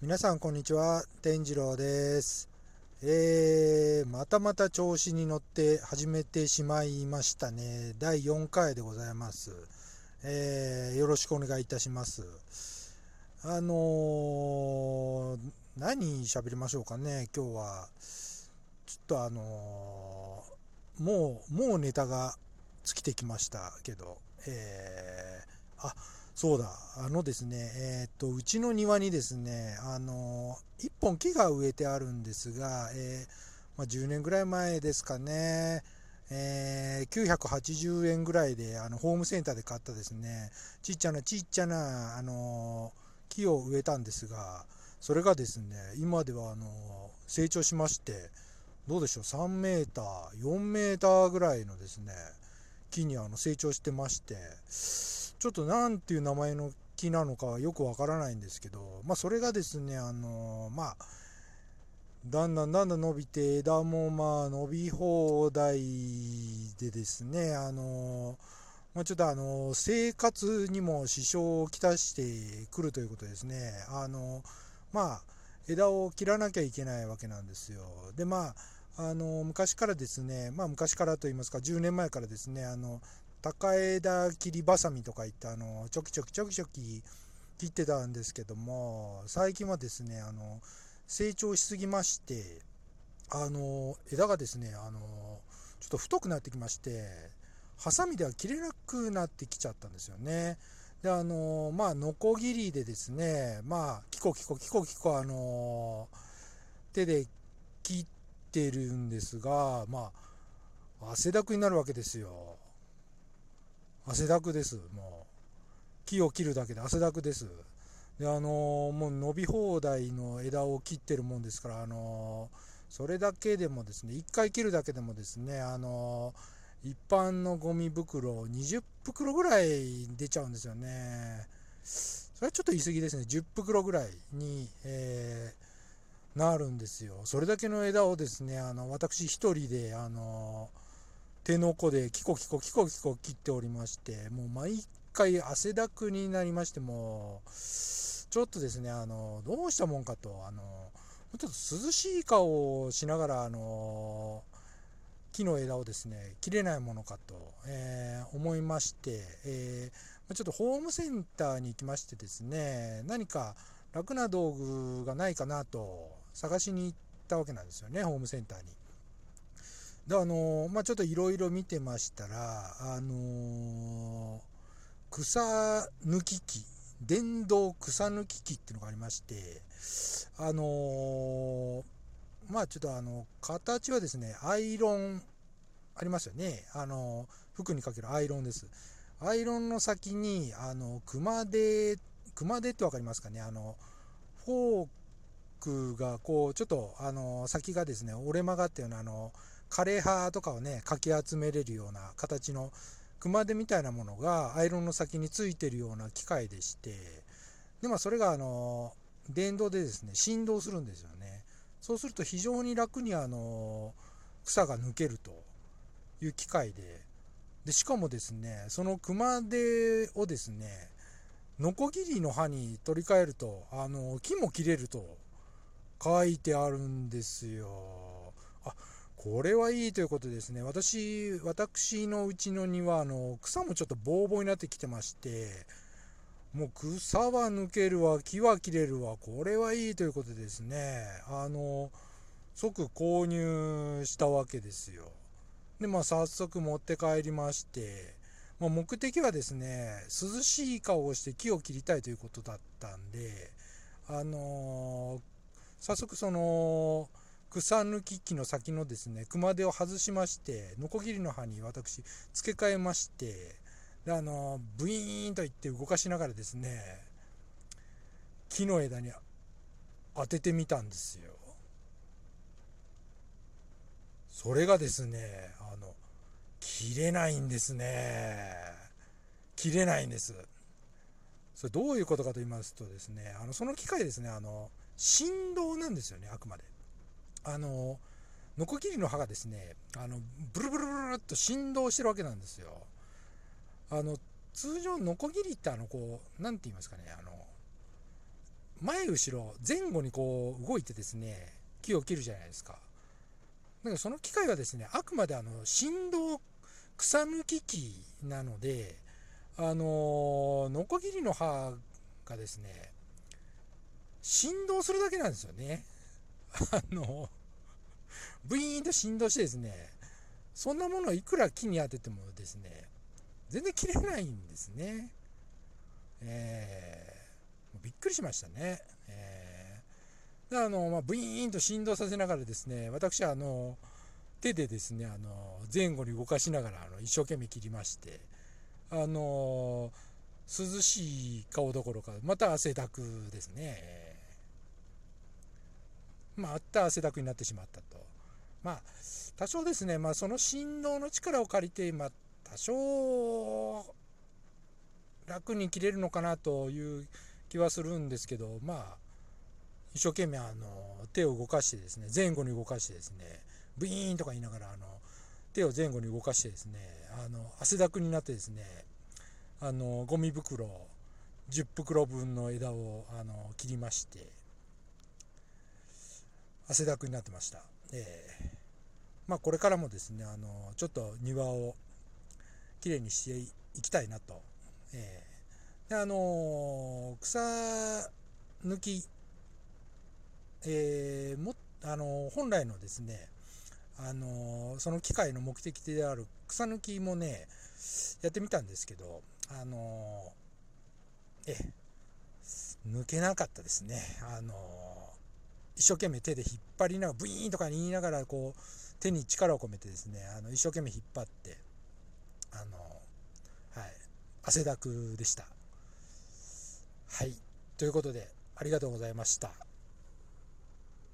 皆さんこんにちは天次郎です。えー、またまた調子に乗って始めてしまいましたね。第4回でございます。えー、よろしくお願いいたします。あのー、何喋りましょうかね今日は。ちょっとあのー、もうもうネタが尽きてきましたけどえー、あっそうだ、あのですね、えっ、と、うちの庭にですね、あの、1本木が植えてあるんですが、えー、まあ、10年ぐらい前ですかね、えー、980円ぐらいであのホームセンターで買ったですねちっちゃなちっちゃなあの木を植えたんですがそれがですね今ではあの成長しましてどうでしょう3メーター4メーターぐらいのですね木にあの成長してましてちょっと何ていう名前の木なのかよくわからないんですけど、まあ、それがですね、あのまあ、だんだんだんだん伸びて、枝もまあ伸び放題でですね、あのまあ、ちょっとあの生活にも支障をきたしてくるということですね。あのまあ、枝を切らなきゃいけないわけなんですよ。で、まあ、あの昔からですね、まあ、昔からといいますか、10年前からですね、あの高枝切りばさみとか言ってあのちょきちょきちょきちょき切ってたんですけども最近はですねあの成長しすぎましてあの枝がですねあのちょっと太くなってきましてハサミでは切れなくなってきちゃったんですよね。であのまあノコギリでですねまあキコキコキコキコあの手で切ってるんですがまあ汗だくになるわけですよ。汗だくです、もう。木を切るだけで汗だくです。で、あのー、もう伸び放題の枝を切ってるもんですから、あのー、それだけでもですね、1回切るだけでもですね、あのー、一般のゴミ袋20袋ぐらい出ちゃうんですよね。それはちょっと言い過ぎですね。10袋ぐらいに、え、なるんですよ。それだけの枝をですね、あの私一人で、あの手の甲でキコキコキコキコ切っておりまして、もう毎回汗だくになりまして、も、ちょっとですね、あの、どうしたもんかと、あの、ちょっと涼しい顔をしながら、あの、木の枝をですね、切れないものかと、えー、思いまして、えー、ちょっとホームセンターに行きましてですね、何か楽な道具がないかなと探しに行ったわけなんですよね、ホームセンターに。であのまあ、ちょっといろいろ見てましたら、あの草抜き機電動草抜き機っていうのがありましてあのまあちょっとあの形はですねアイロンありますよね。あの服にかけるアイロンです。アイロンの先にあの熊手熊手って分かりますかね。あのフォークがこうちょっとあの先がですね折れ曲がったようなあの枯葉とかをねかき集めれるような形の熊手みたいなものがアイロンの先についてるような機械でしてで、まあ、それがあの電動でですね振動するんですよね。そうすると非常に楽にあの草が抜けるという機械ででしかもですねその熊手をですねノコギリの刃に取り替えるとあの木も切れると書いてあるんですよ。これはいいということですね。私、私のうちの庭、あの、草もちょっとボーボーになってきてまして、もう草は抜けるわ、木は切れるわ、これはいいということですね、あの、即購入したわけですよ。で、まあ、早速持って帰りまして、まあ、目的はですね、涼しい顔をして木を切りたいということだったんで、あの早速その、草抜き機の先のですね熊手を外しましてノコギリの刃に私付け替えましてであのブイーンといって動かしながらですね木の枝に当ててみたんですよ。それがですねあの切れないんですね。切れないんです。それどういうことかと言いますとですねあのその機械ですねあの振動なんですよねあくまで。あのノコギリの刃がですねあのブルブルブルっと振動してるわけなんですよ。あの通常ノコギリってあのこう何て言いますかねあの前後ろ前後にこう動いてですね木を切るじゃないですか。だからその機械はですねあくまであの振動草抜き機なのであのノコギリの刃がですね振動するだけなんですよね。あのブイーンと振動してですねそんなものをいくら木に当ててもですね全然切れないんですね。えー、びっくりしましたね。えー、であの、まあ、ブイーンと振動させながらですね私はあの手でですねあの前後に動かしながらあの一生懸命切りましてあの涼しい顔どころかまた汗だくですね。まあ、あった汗だくになってしまったと。まあ、多少ですね、まあ、その振動の力を借りて、まあ、多少楽に切れるのかなという気はするんですけど、まあ、一生懸命あの手を動かしてですね、前後に動かしてですね、ブイーンとか言いながらあの手を前後に動かしてですね、あの汗だくになってですね、あのゴミ袋10袋分の枝をあの切りまして、汗だくになってました。えー、まあこれからもですね、あのちょっと庭をきれいにしていきたいなと。えー、であの草抜き、えー、もあの本来のですね、あのその機械の目的である草抜きもねやってみたんですけどあのえ抜けなかったですねあの一生懸命手で引っ張りながらブイーンとか言いながらこう手に力を込めてですねあの一生懸命引っ張ってあのはい汗だくでした。はい。ということでありがとうございました。